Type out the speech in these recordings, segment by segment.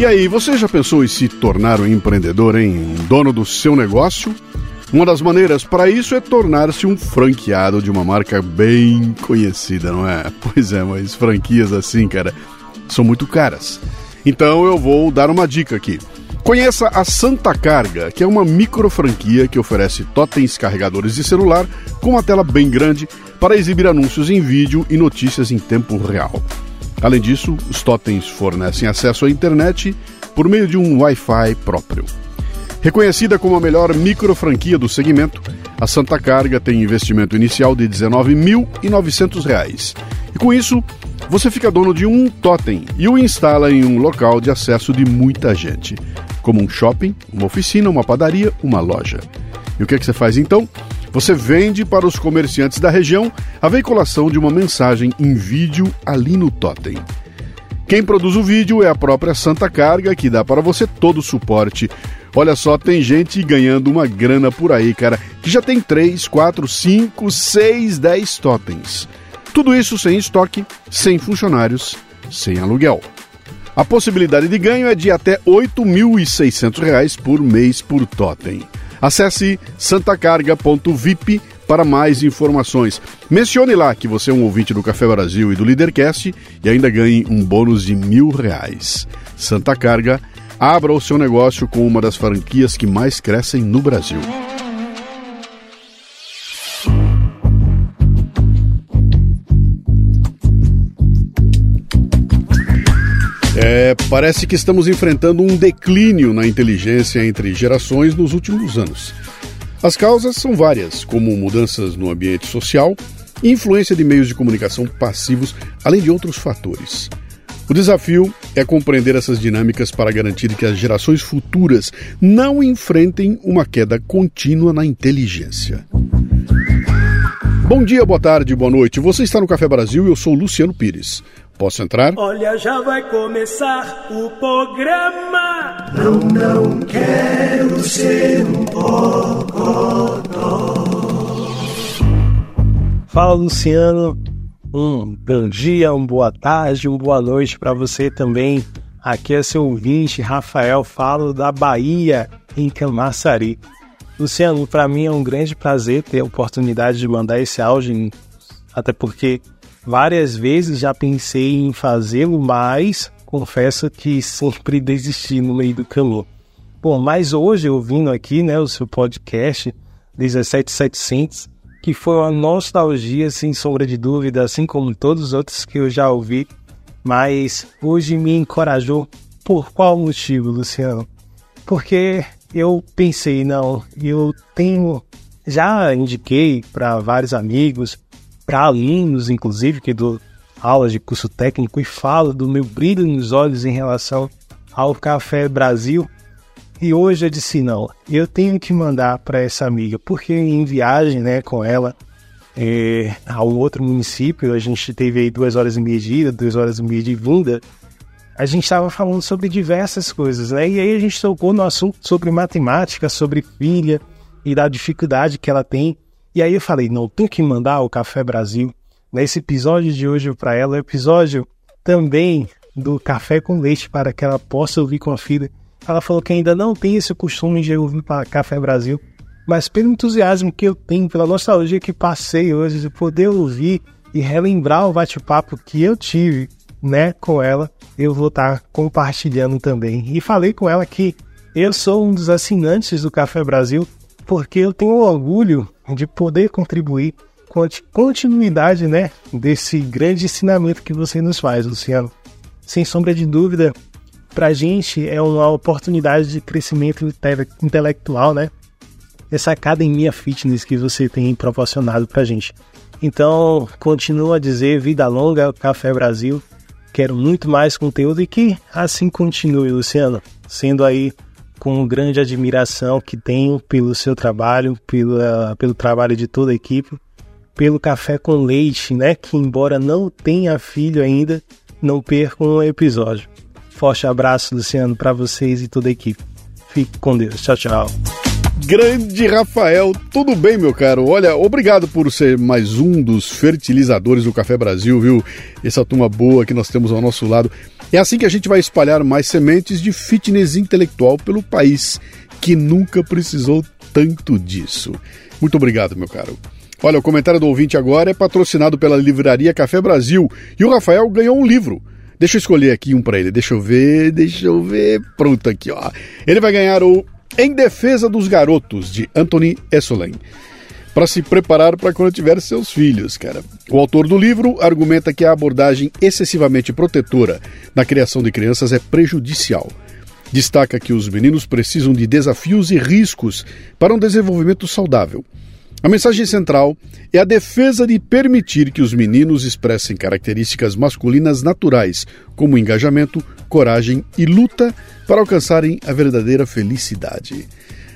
E aí, você já pensou em se tornar um empreendedor, em um dono do seu negócio? Uma das maneiras para isso é tornar-se um franqueado de uma marca bem conhecida, não é? Pois é, mas franquias assim, cara, são muito caras. Então eu vou dar uma dica aqui. Conheça a Santa Carga, que é uma micro franquia que oferece totens carregadores de celular com uma tela bem grande para exibir anúncios em vídeo e notícias em tempo real. Além disso, os totens fornecem acesso à internet por meio de um Wi-Fi próprio. Reconhecida como a melhor micro franquia do segmento, a Santa Carga tem investimento inicial de R$ 19.900. E com isso, você fica dono de um totem e o instala em um local de acesso de muita gente, como um shopping, uma oficina, uma padaria, uma loja. E o que, é que você faz então? Você vende para os comerciantes da região a veiculação de uma mensagem em vídeo ali no totem. Quem produz o vídeo é a própria Santa Carga, que dá para você todo o suporte. Olha só, tem gente ganhando uma grana por aí, cara, que já tem 3, 4, 5, 6, 10 totens. Tudo isso sem estoque, sem funcionários, sem aluguel. A possibilidade de ganho é de até R$ 8.600 por mês por totem. Acesse santacarga.vip para mais informações. Mencione lá que você é um ouvinte do Café Brasil e do Leadercast e ainda ganhe um bônus de mil reais. Santa Carga, abra o seu negócio com uma das franquias que mais crescem no Brasil. Parece que estamos enfrentando um declínio na inteligência entre gerações nos últimos anos. As causas são várias, como mudanças no ambiente social influência de meios de comunicação passivos, além de outros fatores. O desafio é compreender essas dinâmicas para garantir que as gerações futuras não enfrentem uma queda contínua na inteligência. Bom dia, boa tarde, boa noite. Você está no Café Brasil e eu sou Luciano Pires. Posso entrar? Olha, já vai começar o programa. Não, não quero ser um bocodó. Fala, Luciano. Um bom dia, uma boa tarde, uma boa noite para você também. Aqui é seu ouvinte, Rafael, falo da Bahia, em Camaçari. Luciano, para mim é um grande prazer ter a oportunidade de mandar esse áudio, até porque Várias vezes já pensei em fazê-lo, mas confesso que sempre desisti no meio do caminho. Bom, mas hoje eu vindo aqui, né, o seu podcast 17700, que foi uma nostalgia sem sombra de dúvida, assim como todos os outros que eu já ouvi, mas hoje me encorajou. Por qual motivo, Luciano? Porque eu pensei, não, eu tenho já indiquei para vários amigos, para alunos, inclusive, que dou aulas de curso técnico e falo do meu brilho nos olhos em relação ao Café Brasil. E hoje eu disse: não, eu tenho que mandar para essa amiga, porque em viagem né, com ela é, a um outro município, a gente teve aí duas horas e meia de ida, duas horas e meia de vinda. A gente estava falando sobre diversas coisas, né? E aí a gente tocou no assunto sobre matemática, sobre filha e da dificuldade que ela tem e aí eu falei, não, tem que mandar o Café Brasil. Nesse episódio de hoje para ela, é episódio também do Café com Leite para que ela possa ouvir com a filha. Ela falou que ainda não tem esse costume de ouvir para Café Brasil, mas pelo entusiasmo que eu tenho, pela nostalgia que passei hoje de poder ouvir e relembrar o bate-papo que eu tive, né, com ela, eu vou estar tá compartilhando também. E falei com ela que eu sou um dos assinantes do Café Brasil porque eu tenho orgulho de poder contribuir com a continuidade né, desse grande ensinamento que você nos faz, Luciano. Sem sombra de dúvida, para a gente é uma oportunidade de crescimento intelectual, né? Essa academia fitness que você tem proporcionado para a gente. Então, continuo a dizer vida longa Café Brasil. Quero muito mais conteúdo e que assim continue, Luciano, sendo aí com grande admiração que tenho pelo seu trabalho, pelo, pelo trabalho de toda a equipe, pelo café com leite, né? Que embora não tenha filho ainda, não perca um episódio. Forte abraço, Luciano, para vocês e toda a equipe. Fique com Deus. Tchau, tchau. Grande Rafael, tudo bem, meu caro? Olha, obrigado por ser mais um dos fertilizadores do Café Brasil, viu? Essa turma boa que nós temos ao nosso lado. É assim que a gente vai espalhar mais sementes de fitness intelectual pelo país, que nunca precisou tanto disso. Muito obrigado, meu caro. Olha, o comentário do ouvinte agora é patrocinado pela Livraria Café Brasil e o Rafael ganhou um livro. Deixa eu escolher aqui um para ele. Deixa eu ver, deixa eu ver. Pronto aqui, ó. Ele vai ganhar o Em Defesa dos Garotos de Anthony Essolen. Para se preparar para quando tiver seus filhos, cara. O autor do livro argumenta que a abordagem excessivamente protetora na criação de crianças é prejudicial. Destaca que os meninos precisam de desafios e riscos para um desenvolvimento saudável. A mensagem central é a defesa de permitir que os meninos expressem características masculinas naturais, como engajamento, coragem e luta para alcançarem a verdadeira felicidade.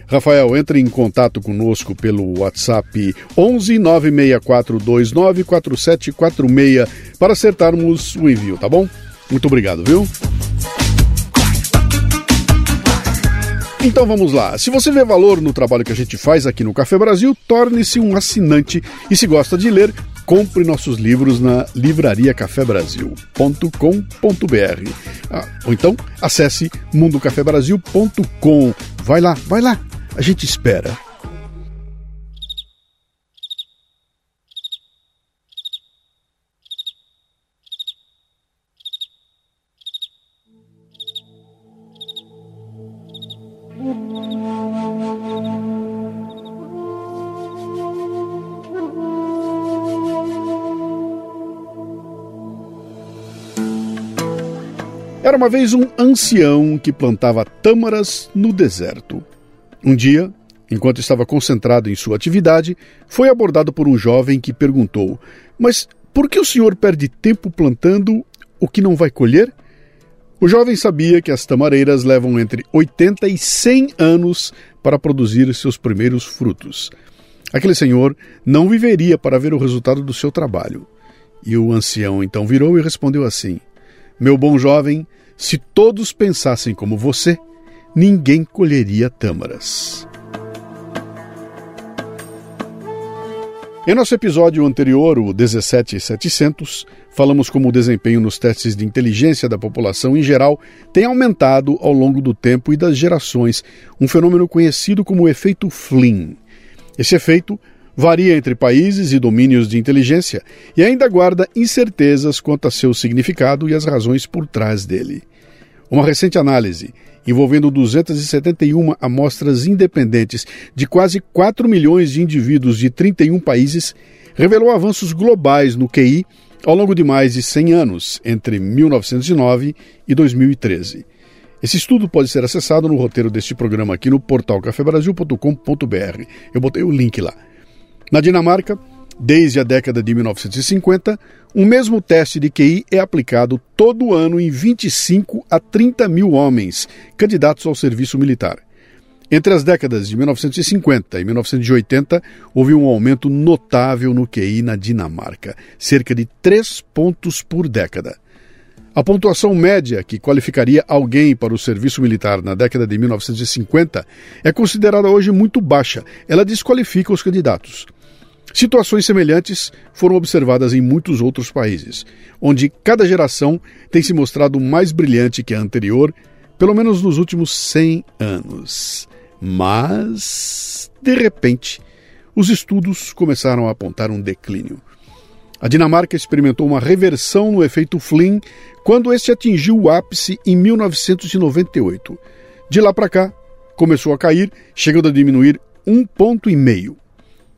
Rafael, entre em contato conosco pelo WhatsApp 11 96429 4746 para acertarmos o envio, tá bom? Muito obrigado, viu? Então vamos lá. Se você vê valor no trabalho que a gente faz aqui no Café Brasil, torne-se um assinante e se gosta de ler, compre nossos livros na livrariacafebrasil.com.br. Ah, ou então acesse mundocafebrasil.com. Vai lá, vai lá. A gente espera. Era uma vez um ancião que plantava tâmaras no deserto. Um dia, enquanto estava concentrado em sua atividade, foi abordado por um jovem que perguntou: Mas por que o senhor perde tempo plantando o que não vai colher? O jovem sabia que as tamareiras levam entre 80 e 100 anos para produzir seus primeiros frutos. Aquele senhor não viveria para ver o resultado do seu trabalho. E o ancião então virou e respondeu assim: Meu bom jovem, se todos pensassem como você, ninguém colheria tâmaras. Em nosso episódio anterior, o 17700, falamos como o desempenho nos testes de inteligência da população em geral tem aumentado ao longo do tempo e das gerações, um fenômeno conhecido como efeito Flynn. Esse efeito varia entre países e domínios de inteligência e ainda guarda incertezas quanto a seu significado e as razões por trás dele. Uma recente análise, envolvendo 271 amostras independentes de quase 4 milhões de indivíduos de 31 países, revelou avanços globais no QI ao longo de mais de 100 anos, entre 1909 e 2013. Esse estudo pode ser acessado no roteiro deste programa aqui no portal cafebrasil.com.br. Eu botei o link lá. Na Dinamarca, desde a década de 1950, o mesmo teste de QI é aplicado todo ano em 25 a 30 mil homens candidatos ao serviço militar. Entre as décadas de 1950 e 1980, houve um aumento notável no QI na Dinamarca, cerca de 3 pontos por década. A pontuação média que qualificaria alguém para o serviço militar na década de 1950 é considerada hoje muito baixa. Ela desqualifica os candidatos. Situações semelhantes foram observadas em muitos outros países, onde cada geração tem se mostrado mais brilhante que a anterior, pelo menos nos últimos 100 anos. Mas, de repente, os estudos começaram a apontar um declínio. A Dinamarca experimentou uma reversão no efeito Flynn quando este atingiu o ápice em 1998. De lá para cá, começou a cair, chegando a diminuir um ponto e meio.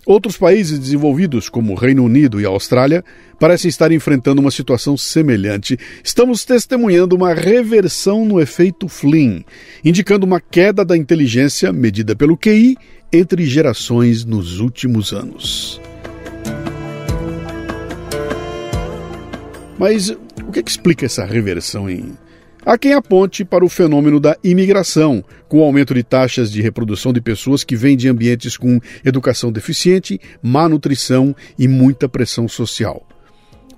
Outros países desenvolvidos, como Reino Unido e Austrália, parecem estar enfrentando uma situação semelhante. Estamos testemunhando uma reversão no efeito Flynn, indicando uma queda da inteligência medida pelo QI entre gerações nos últimos anos. Mas o que, é que explica essa reversão em Há quem aponte para o fenômeno da imigração, com o aumento de taxas de reprodução de pessoas que vêm de ambientes com educação deficiente, má nutrição e muita pressão social.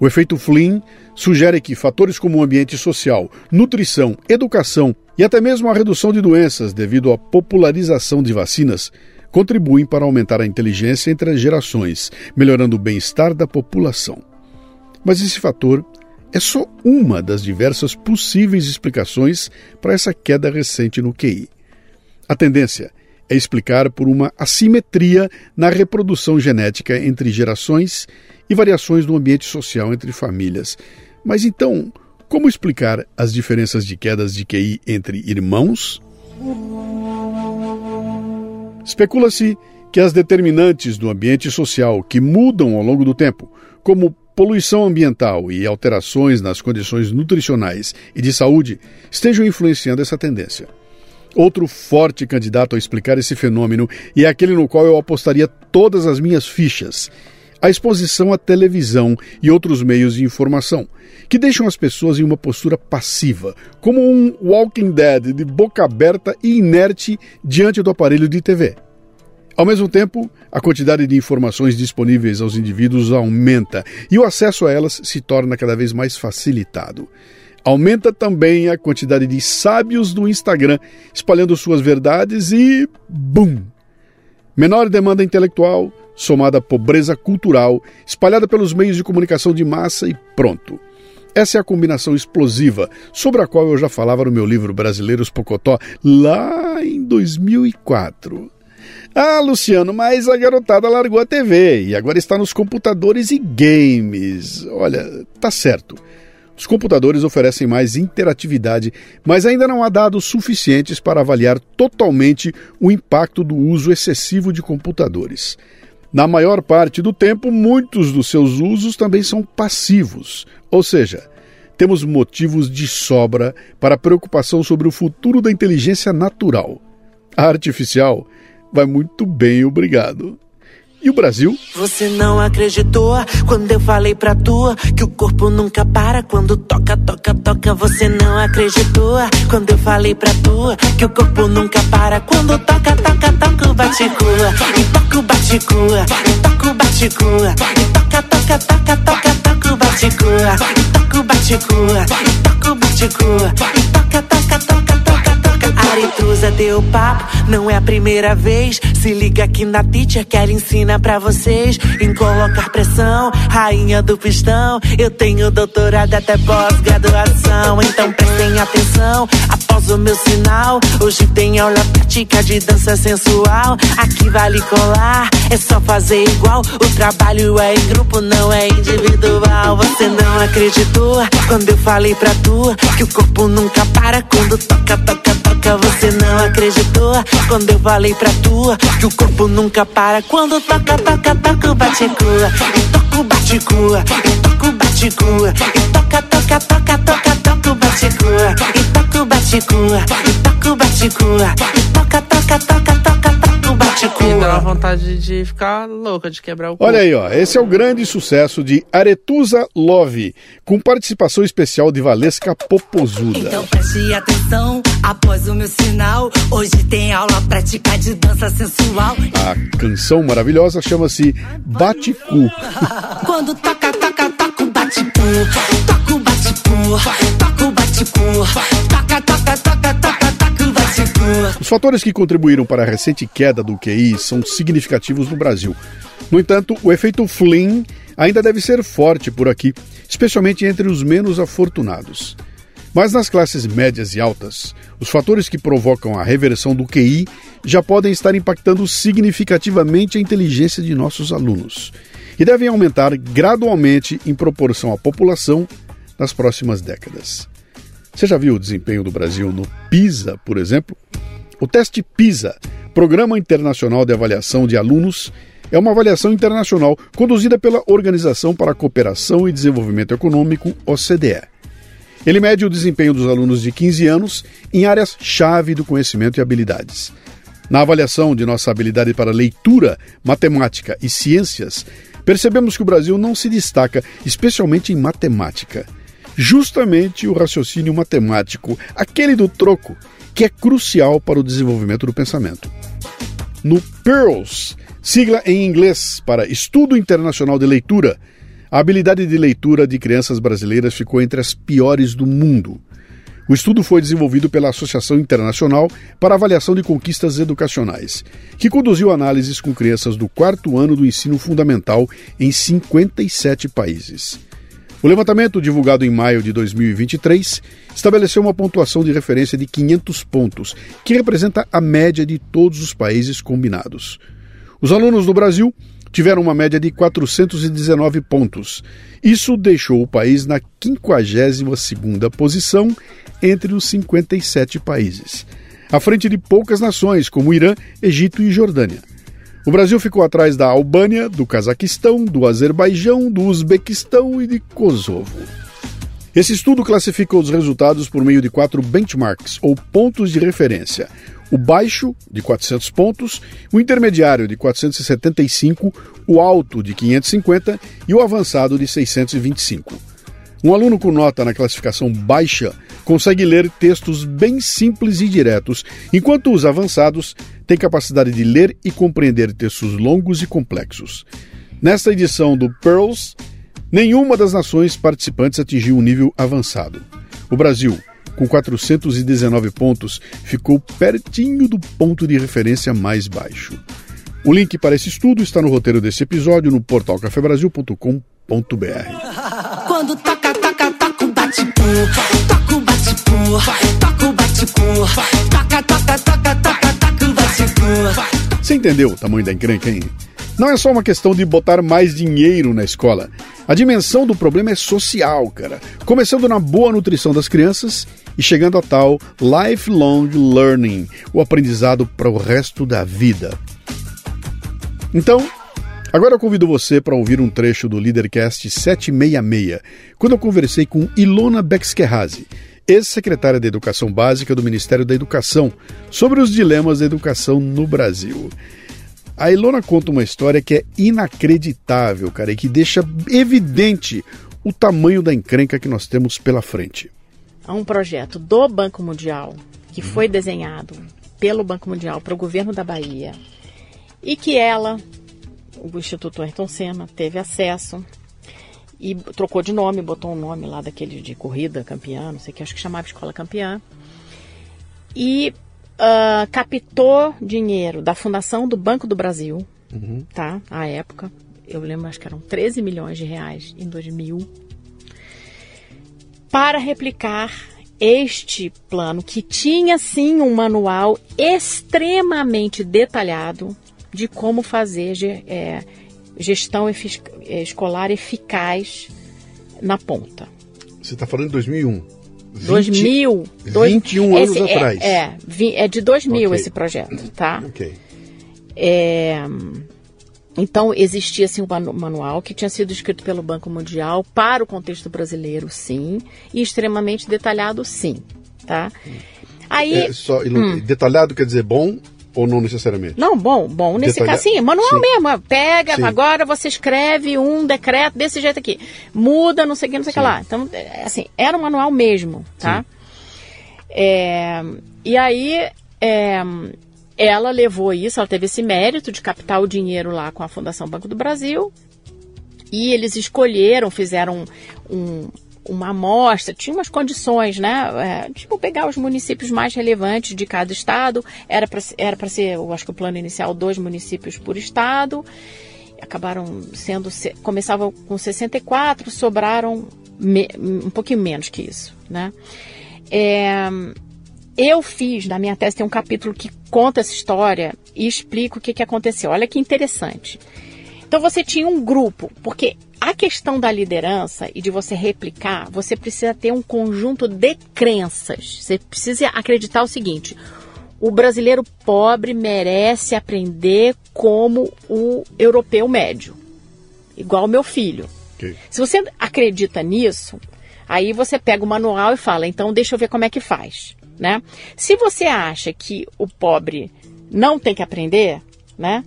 O efeito Flynn sugere que fatores como o ambiente social, nutrição, educação e até mesmo a redução de doenças devido à popularização de vacinas contribuem para aumentar a inteligência entre as gerações, melhorando o bem-estar da população. Mas esse fator é só uma das diversas possíveis explicações para essa queda recente no QI. A tendência é explicar por uma assimetria na reprodução genética entre gerações e variações no ambiente social entre famílias. Mas então, como explicar as diferenças de quedas de QI entre irmãos? Especula-se que as determinantes do ambiente social que mudam ao longo do tempo, como poluição ambiental e alterações nas condições nutricionais e de saúde, estejam influenciando essa tendência. Outro forte candidato a explicar esse fenômeno e é aquele no qual eu apostaria todas as minhas fichas a exposição à televisão e outros meios de informação, que deixam as pessoas em uma postura passiva, como um Walking Dead de boca aberta e inerte diante do aparelho de TV. Ao mesmo tempo, a quantidade de informações disponíveis aos indivíduos aumenta e o acesso a elas se torna cada vez mais facilitado. Aumenta também a quantidade de sábios do Instagram espalhando suas verdades e. BUM! Menor demanda intelectual, somada à pobreza cultural, espalhada pelos meios de comunicação de massa e pronto. Essa é a combinação explosiva sobre a qual eu já falava no meu livro Brasileiros Pocotó lá em 2004. Ah, Luciano, mas a garotada largou a TV e agora está nos computadores e games. Olha, tá certo. Os computadores oferecem mais interatividade, mas ainda não há dados suficientes para avaliar totalmente o impacto do uso excessivo de computadores. Na maior parte do tempo, muitos dos seus usos também são passivos, ou seja, temos motivos de sobra para preocupação sobre o futuro da inteligência natural. A artificial vai muito bem, obrigado. E o Brasil? Você não acreditou quando eu falei pra tu que o corpo nunca para quando toca, toca, toca. Você não acreditou quando eu falei pra tu que o corpo nunca para quando toca, toca, toca o baticua. E toca o baticua, e toca o baticua. E toca, toca, toca, toca, toca o baticua. E toca o baticua, e toca o baticua. E toca, toca, toca, toca, toca. Aretusa deu papo, não é a primeira vez. Se liga aqui na teacher que ela ensina pra vocês em colocar pressão. Rainha do pistão, eu tenho doutorado até pós-graduação. Então prestem atenção, após o meu sinal. Hoje tem aula prática de dança sensual. Aqui vale colar, é só fazer igual. O trabalho é em grupo, não é individual. Você não acreditou quando eu falei pra tu que o corpo nunca para quando toca, toca, toca. Você não acreditou quando eu falei pra tu que o corpo nunca para quando toca, toca, toca o baticua. E toca o baticua, e toca o baticua. E toca, toca, toca, toca, toca o baticua. E toca o baticua, e toca o baticua. E toca, toca, toca, toca, toca o baticua. Dá uma vontade de ficar louca, de quebrar o corpo. Olha aí, ó, esse é o grande sucesso de Aretusa Love, com participação especial de Valesca Popozuda. Então preste atenção, após o meu sinal. Hoje tem aula prática de dança sensual. A canção maravilhosa chama-se Bate-Cu. Quando toca, toca, toca o bate-cu. Toca o bate-cu. Toca o bate-cu. Toca, toca, toca, toca. Os fatores que contribuíram para a recente queda do QI são significativos no Brasil. No entanto, o efeito Flynn ainda deve ser forte por aqui, especialmente entre os menos afortunados. Mas nas classes médias e altas, os fatores que provocam a reversão do QI já podem estar impactando significativamente a inteligência de nossos alunos e devem aumentar gradualmente em proporção à população nas próximas décadas. Você já viu o desempenho do Brasil no PISA, por exemplo? O teste PISA, Programa Internacional de Avaliação de Alunos, é uma avaliação internacional conduzida pela Organização para a Cooperação e Desenvolvimento Econômico, OCDE. Ele mede o desempenho dos alunos de 15 anos em áreas-chave do conhecimento e habilidades. Na avaliação de nossa habilidade para leitura, matemática e ciências, percebemos que o Brasil não se destaca, especialmente em matemática. Justamente o raciocínio matemático, aquele do troco, que é crucial para o desenvolvimento do pensamento. No PEARLS, sigla em inglês para Estudo Internacional de Leitura, a habilidade de leitura de crianças brasileiras ficou entre as piores do mundo. O estudo foi desenvolvido pela Associação Internacional para Avaliação de Conquistas Educacionais, que conduziu análises com crianças do quarto ano do ensino fundamental em 57 países. O levantamento, divulgado em maio de 2023, estabeleceu uma pontuação de referência de 500 pontos, que representa a média de todos os países combinados. Os alunos do Brasil tiveram uma média de 419 pontos. Isso deixou o país na 52ª posição entre os 57 países, à frente de poucas nações como Irã, Egito e Jordânia. O Brasil ficou atrás da Albânia, do Cazaquistão, do Azerbaijão, do Uzbequistão e de Kosovo. Esse estudo classifica os resultados por meio de quatro benchmarks, ou pontos de referência. O baixo, de 400 pontos, o intermediário, de 475, o alto, de 550 e o avançado, de 625. Um aluno com nota na classificação baixa consegue ler textos bem simples e diretos, enquanto os avançados têm capacidade de ler e compreender textos longos e complexos. Nesta edição do Pearls, nenhuma das nações participantes atingiu um nível avançado. O Brasil, com 419 pontos, ficou pertinho do ponto de referência mais baixo. O link para esse estudo está no roteiro desse episódio no portal cafebrasil.com.br. Quando toca, toca, toca o bate toca o bate toca o bate toca, toca, toca, toca, toca o bate Você entendeu o tamanho da encrenca, hein? Não é só uma questão de botar mais dinheiro na escola. A dimensão do problema é social, cara. Começando na boa nutrição das crianças e chegando a tal lifelong learning, o aprendizado para o resto da vida. Então, agora eu convido você para ouvir um trecho do Leadercast 766, quando eu conversei com Ilona Bexkerhazi, ex-secretária de Educação Básica do Ministério da Educação, sobre os dilemas da educação no Brasil. A Ilona conta uma história que é inacreditável, cara, e que deixa evidente o tamanho da encrenca que nós temos pela frente. Há um projeto do Banco Mundial que foi desenhado pelo Banco Mundial para o governo da Bahia e que ela, o Instituto Ayrton Senna, teve acesso e trocou de nome, botou um nome lá daquele de corrida campeã, não sei o que, acho que chamava Escola Campeã. E uh, captou dinheiro da Fundação do Banco do Brasil, uhum. tá? À época, eu lembro, acho que eram 13 milhões de reais em 2000, para replicar este plano que tinha sim um manual extremamente detalhado de como fazer é, gestão escolar eficaz na ponta. Você está falando de 2001? 2000. 21 anos é, atrás. É, é, de 2000 okay. esse projeto, tá? Ok. É, então, existia assim, um manual que tinha sido escrito pelo Banco Mundial para o contexto brasileiro, sim, e extremamente detalhado, sim, tá? Aí, é, só, hum. Detalhado quer dizer bom ou não necessariamente? Não, bom, bom. Nesse Detalha... caso, sim, manual sim. mesmo. Pega, sim. agora você escreve um decreto desse jeito aqui. Muda, não sei o que, não sei o que lá. Então, é, assim, era um manual mesmo, tá? É, e aí, é, ela levou isso, ela teve esse mérito de captar o dinheiro lá com a Fundação Banco do Brasil. E eles escolheram, fizeram um, uma amostra, tinha umas condições, né? É, tipo, pegar os municípios mais relevantes de cada estado, era para era ser, eu acho que o plano inicial, dois municípios por estado, acabaram sendo, começavam com 64, sobraram me, um pouquinho menos que isso, né? É, eu fiz, na minha tese, tem um capítulo que conta essa história e explica o que, que aconteceu. Olha que interessante. Então você tinha um grupo, porque a questão da liderança e de você replicar, você precisa ter um conjunto de crenças. Você precisa acreditar o seguinte: o brasileiro pobre merece aprender como o europeu médio, igual o meu filho. Okay. Se você acredita nisso, aí você pega o manual e fala: então deixa eu ver como é que faz. Né? Se você acha que o pobre não tem que aprender, né?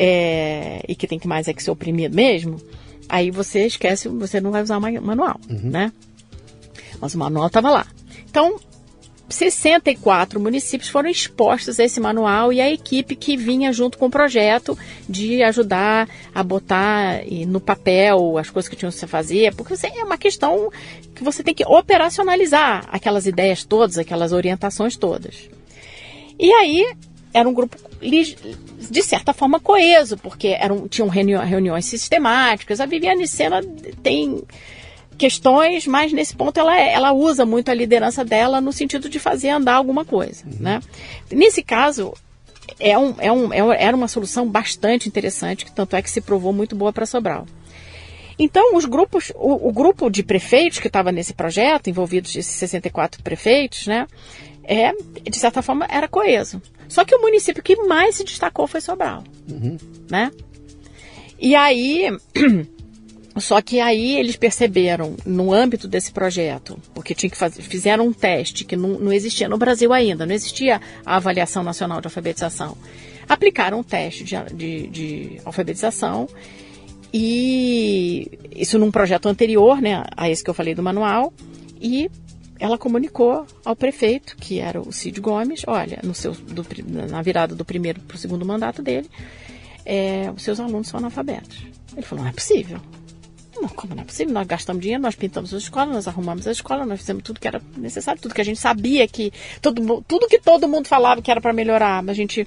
É, e que tem que mais é que ser oprimido mesmo, Aí você esquece, você não vai usar o manual, uhum. né? Mas o manual estava lá. Então, 64 municípios foram expostos a esse manual e a equipe que vinha junto com o projeto de ajudar a botar no papel as coisas que tinham que se fazer, porque é uma questão que você tem que operacionalizar aquelas ideias todas, aquelas orientações todas. E aí era um grupo de certa forma coeso, porque eram, tinham reuniões sistemáticas. A Viviane Sena tem questões, mas nesse ponto ela, ela usa muito a liderança dela no sentido de fazer andar alguma coisa. Uhum. Né? Nesse caso, é um, é um, é, era uma solução bastante interessante, que tanto é que se provou muito boa para Sobral. Então, os grupos, o, o grupo de prefeitos que estava nesse projeto, envolvidos de 64 prefeitos, né, é, de certa forma, era coeso. Só que o município que mais se destacou foi Sobral. Uhum. Né? E aí Só que aí eles perceberam, no âmbito desse projeto, porque tinha que fazer, fizeram um teste que não, não existia no Brasil ainda, não existia a avaliação nacional de alfabetização. Aplicaram um teste de, de, de alfabetização e isso num projeto anterior, né, a esse que eu falei do manual, e ela comunicou ao prefeito, que era o Cid Gomes, olha, no seu, do, na virada do primeiro para o segundo mandato dele, é, os seus alunos são analfabetos. Ele falou, não é possível. Não, como não é possível? Nós gastamos dinheiro, nós pintamos a escola, nós arrumamos a escola, nós fizemos tudo que era necessário, tudo que a gente sabia que. Todo, tudo que todo mundo falava que era para melhorar, a gente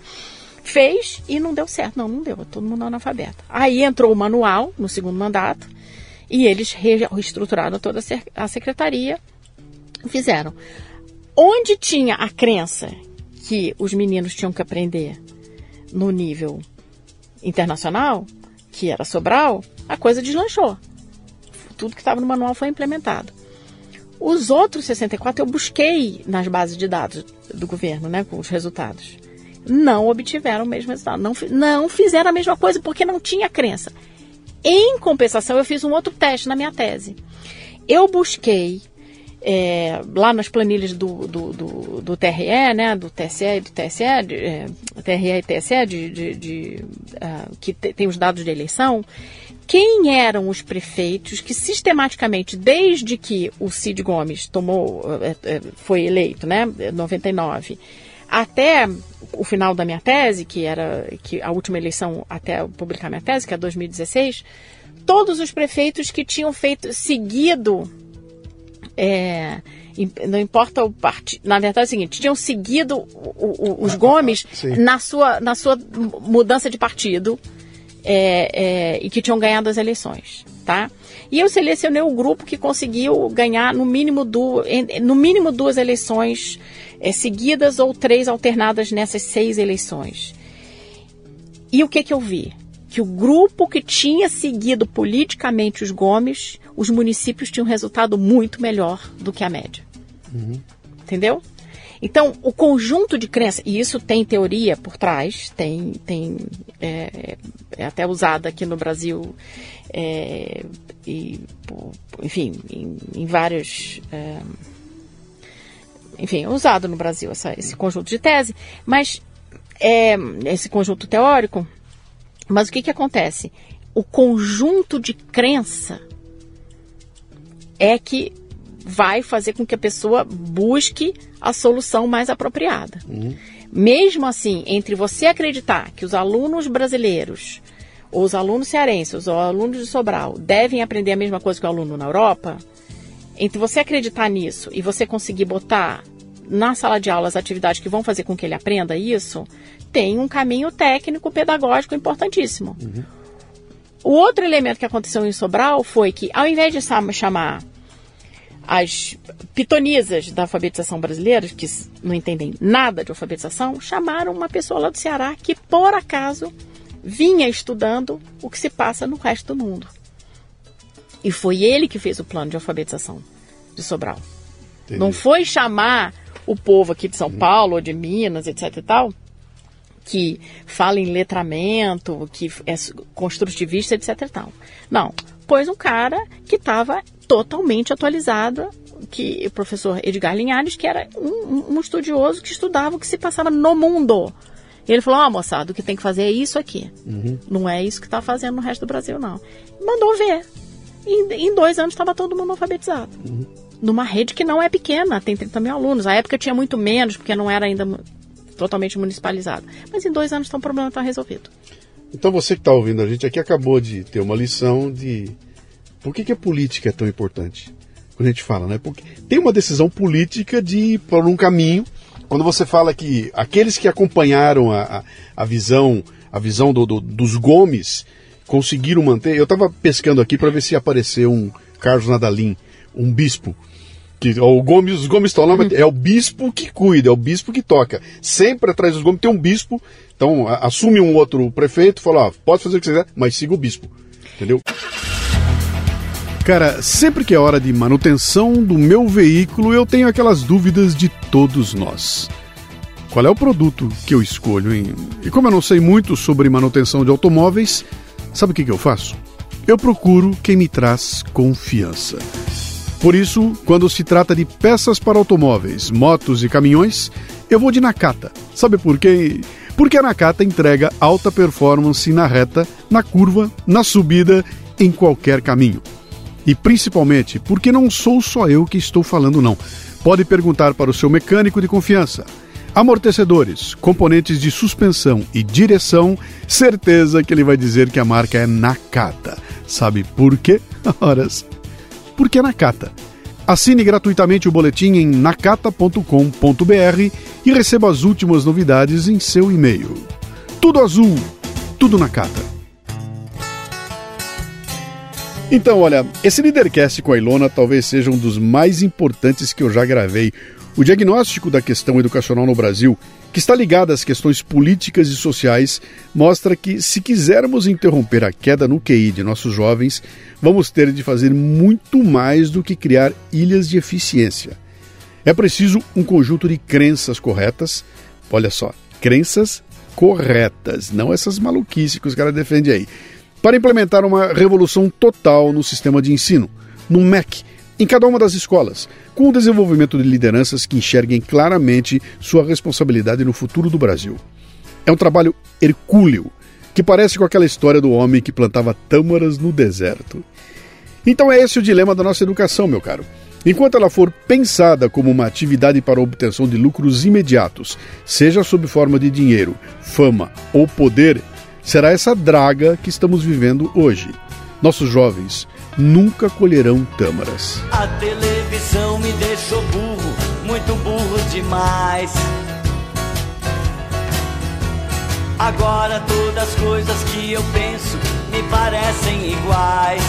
fez e não deu certo. Não, não deu, todo mundo analfabeto. Aí entrou o manual no segundo mandato e eles reestruturaram toda a secretaria fizeram. Onde tinha a crença que os meninos tinham que aprender no nível internacional, que era Sobral, a coisa deslanchou tudo que estava no manual foi implementado. Os outros 64 eu busquei nas bases de dados do governo, né, com os resultados. Não obtiveram o mesmo resultado. Não, não fizeram a mesma coisa porque não tinha crença. Em compensação, eu fiz um outro teste na minha tese. Eu busquei é, lá nas planilhas do, do, do, do, TRE, né, do TSE e do TSE, de, é, TRE e TSE, de, de, de uh, que tem os dados de eleição, quem eram os prefeitos que sistematicamente, desde que o Cid Gomes tomou, eh, eh, foi eleito, né, 99, até o final da minha tese, que era que a última eleição até publicar minha tese, que é 2016, todos os prefeitos que tinham feito seguido é, não importa o partido. Na verdade é o seguinte, tinham seguido o, o, os Gomes na sua, na sua mudança de partido é, é, e que tinham ganhado as eleições, tá? E eu selecionei o grupo que conseguiu ganhar no mínimo, du, no mínimo duas eleições é, seguidas ou três alternadas nessas seis eleições. E o que que eu vi? Que o grupo que tinha seguido politicamente os Gomes, os municípios tinham um resultado muito melhor do que a média. Uhum. Entendeu? Então, o conjunto de crenças, e isso tem teoria por trás, tem, tem é, é até usada aqui no Brasil, é, e, enfim, em, em vários. É, enfim, é usado no Brasil essa, esse conjunto de tese, mas é, esse conjunto teórico. Mas o que, que acontece? O conjunto de crença é que vai fazer com que a pessoa busque a solução mais apropriada. Uhum. Mesmo assim, entre você acreditar que os alunos brasileiros, ou os alunos cearenses, ou os alunos de Sobral devem aprender a mesma coisa que o aluno na Europa, entre você acreditar nisso e você conseguir botar na sala de aula as atividades que vão fazer com que ele aprenda isso, tem um caminho técnico pedagógico importantíssimo. Uhum. O outro elemento que aconteceu em Sobral foi que, ao invés de chamar as pitonisas da alfabetização brasileira, que não entendem nada de alfabetização, chamaram uma pessoa lá do Ceará que, por acaso, vinha estudando o que se passa no resto do mundo. E foi ele que fez o plano de alfabetização de Sobral. Entendi. Não foi chamar o povo aqui de São Paulo ou de Minas, etc e tal, que fala em letramento, que é construtivista, etc e tal. Não, pôs um cara que estava totalmente atualizado, que o professor Edgar Linhares, que era um, um, estudioso que estudava o que se passava no mundo. Ele falou, ó, oh, moçada, o que tem que fazer é isso aqui. Uhum. Não é isso que está fazendo no resto do Brasil, não. Mandou ver. Em, em dois anos estava todo mundo alfabetizado. Uhum. Numa rede que não é pequena, tem 30 mil alunos. A época tinha muito menos, porque não era ainda totalmente municipalizado. Mas em dois anos então, o problema está resolvido. Então você que está ouvindo a gente aqui acabou de ter uma lição de por que, que a política é tão importante. Quando a gente fala, né? Porque tem uma decisão política de ir por um caminho. Quando você fala que aqueles que acompanharam a, a, a visão, a visão do, do, dos Gomes conseguiram manter. Eu estava pescando aqui para ver se apareceu um Carlos Nadalim, um bispo que o Gomes, os Gomes estão lá, mas é o bispo que cuida, é o bispo que toca. Sempre atrás dos Gomes tem um bispo, então a, assume um outro prefeito, fala, ó, pode fazer o que você quiser, mas siga o bispo. Entendeu? Cara, sempre que é hora de manutenção do meu veículo, eu tenho aquelas dúvidas de todos nós. Qual é o produto que eu escolho, hein? E como eu não sei muito sobre manutenção de automóveis, sabe o que, que eu faço? Eu procuro quem me traz confiança. Por isso, quando se trata de peças para automóveis, motos e caminhões, eu vou de Nakata. Sabe por quê? Porque a Nakata entrega alta performance na reta, na curva, na subida, em qualquer caminho. E principalmente porque não sou só eu que estou falando, não. Pode perguntar para o seu mecânico de confiança. Amortecedores, componentes de suspensão e direção, certeza que ele vai dizer que a marca é Nakata. Sabe por quê? Horas porque é Nakata. Assine gratuitamente o boletim em nakata.com.br e receba as últimas novidades em seu e-mail. Tudo azul, tudo Nakata. Então, olha, esse Leadercast com a Ilona talvez seja um dos mais importantes que eu já gravei. O diagnóstico da questão educacional no Brasil que está ligada às questões políticas e sociais, mostra que, se quisermos interromper a queda no QI de nossos jovens, vamos ter de fazer muito mais do que criar ilhas de eficiência. É preciso um conjunto de crenças corretas, olha só, crenças corretas, não essas maluquices que os caras defendem aí, para implementar uma revolução total no sistema de ensino, no MEC, em cada uma das escolas, com o desenvolvimento de lideranças que enxerguem claramente sua responsabilidade no futuro do Brasil. É um trabalho hercúleo, que parece com aquela história do homem que plantava tâmaras no deserto. Então é esse o dilema da nossa educação, meu caro. Enquanto ela for pensada como uma atividade para obtenção de lucros imediatos, seja sob forma de dinheiro, fama ou poder, será essa draga que estamos vivendo hoje. Nossos jovens nunca colherão tâmaras. A televisão me deixou burro, muito burro demais. Agora todas as coisas que eu penso me parecem iguais.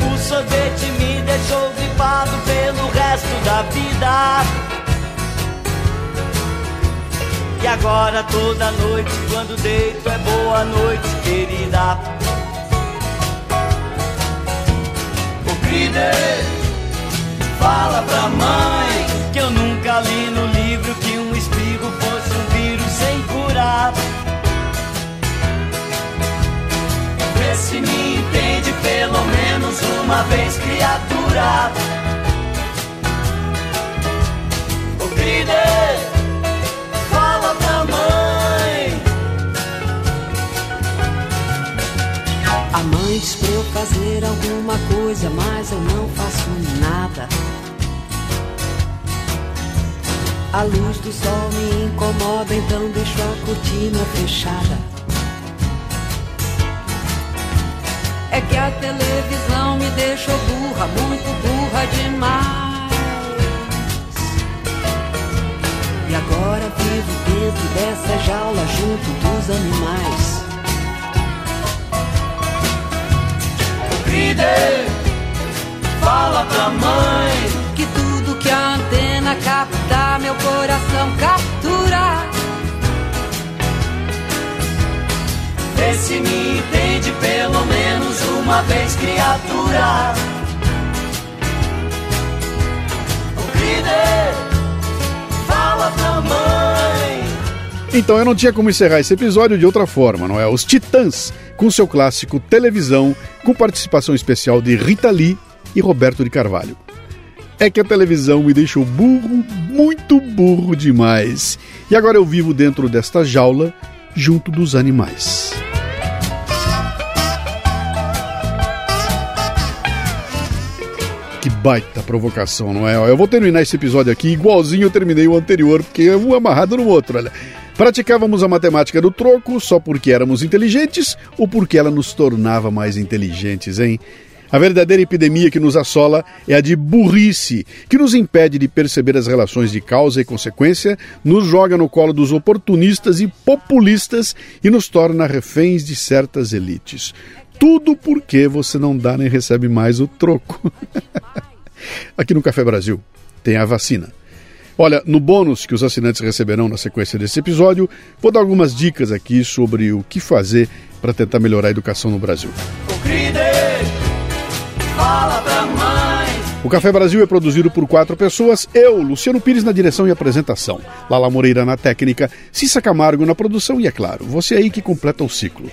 O sorvete me deixou gripado pelo resto da vida. E agora toda noite, quando deito, é boa noite, querida. Líder, fala pra mãe que eu nunca li no livro que um espirro fosse um vírus sem curar. Vê se me entende pelo menos uma vez, criatura. O Diz pra eu fazer alguma coisa, mas eu não faço nada. A luz do sol me incomoda, então deixo a cortina fechada. É que a televisão me deixou burra, muito burra demais. E agora vivo dentro dessa jaula junto dos animais. Líder, fala pra mãe que tudo que a antena capta, meu coração captura. Vê se me entende pelo menos uma vez, criatura. O líder, fala pra mãe. Então eu não tinha como encerrar esse episódio de outra forma, não é? Os Titãs, com seu clássico Televisão, com participação especial de Rita Lee e Roberto de Carvalho. É que a televisão me deixou burro, muito burro demais. E agora eu vivo dentro desta jaula, junto dos animais. baita provocação, não é? Eu vou terminar esse episódio aqui igualzinho eu terminei o anterior, porque um amarrado no outro, olha. Praticávamos a matemática do troco só porque éramos inteligentes ou porque ela nos tornava mais inteligentes, hein? A verdadeira epidemia que nos assola é a de burrice, que nos impede de perceber as relações de causa e consequência, nos joga no colo dos oportunistas e populistas e nos torna reféns de certas elites. Tudo porque você não dá nem recebe mais o troco. Aqui no Café Brasil tem a vacina. Olha, no bônus que os assinantes receberão na sequência desse episódio, vou dar algumas dicas aqui sobre o que fazer para tentar melhorar a educação no Brasil. O Café Brasil é produzido por quatro pessoas, eu, Luciano Pires na direção e apresentação, Lala Moreira na técnica, Cissa Camargo na produção e, é claro, você aí que completa o ciclo.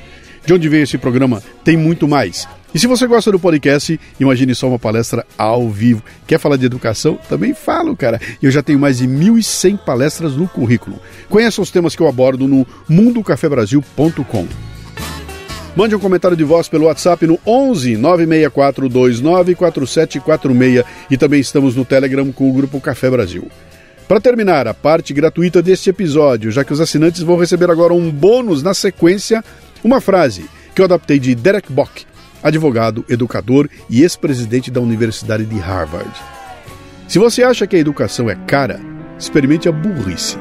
De onde veio esse programa? Tem muito mais. E se você gosta do podcast, imagine só uma palestra ao vivo. Quer falar de educação? Também falo, cara. Eu já tenho mais de 1.100 palestras no currículo. Conheça os temas que eu abordo no mundocafebrasil.com. Mande um comentário de voz pelo WhatsApp no 11 964 294746 e também estamos no Telegram com o grupo Café Brasil. Para terminar a parte gratuita deste episódio, já que os assinantes vão receber agora um bônus na sequência, uma frase que eu adaptei de Derek Bock, advogado, educador e ex-presidente da Universidade de Harvard. Se você acha que a educação é cara, experimente a burrice.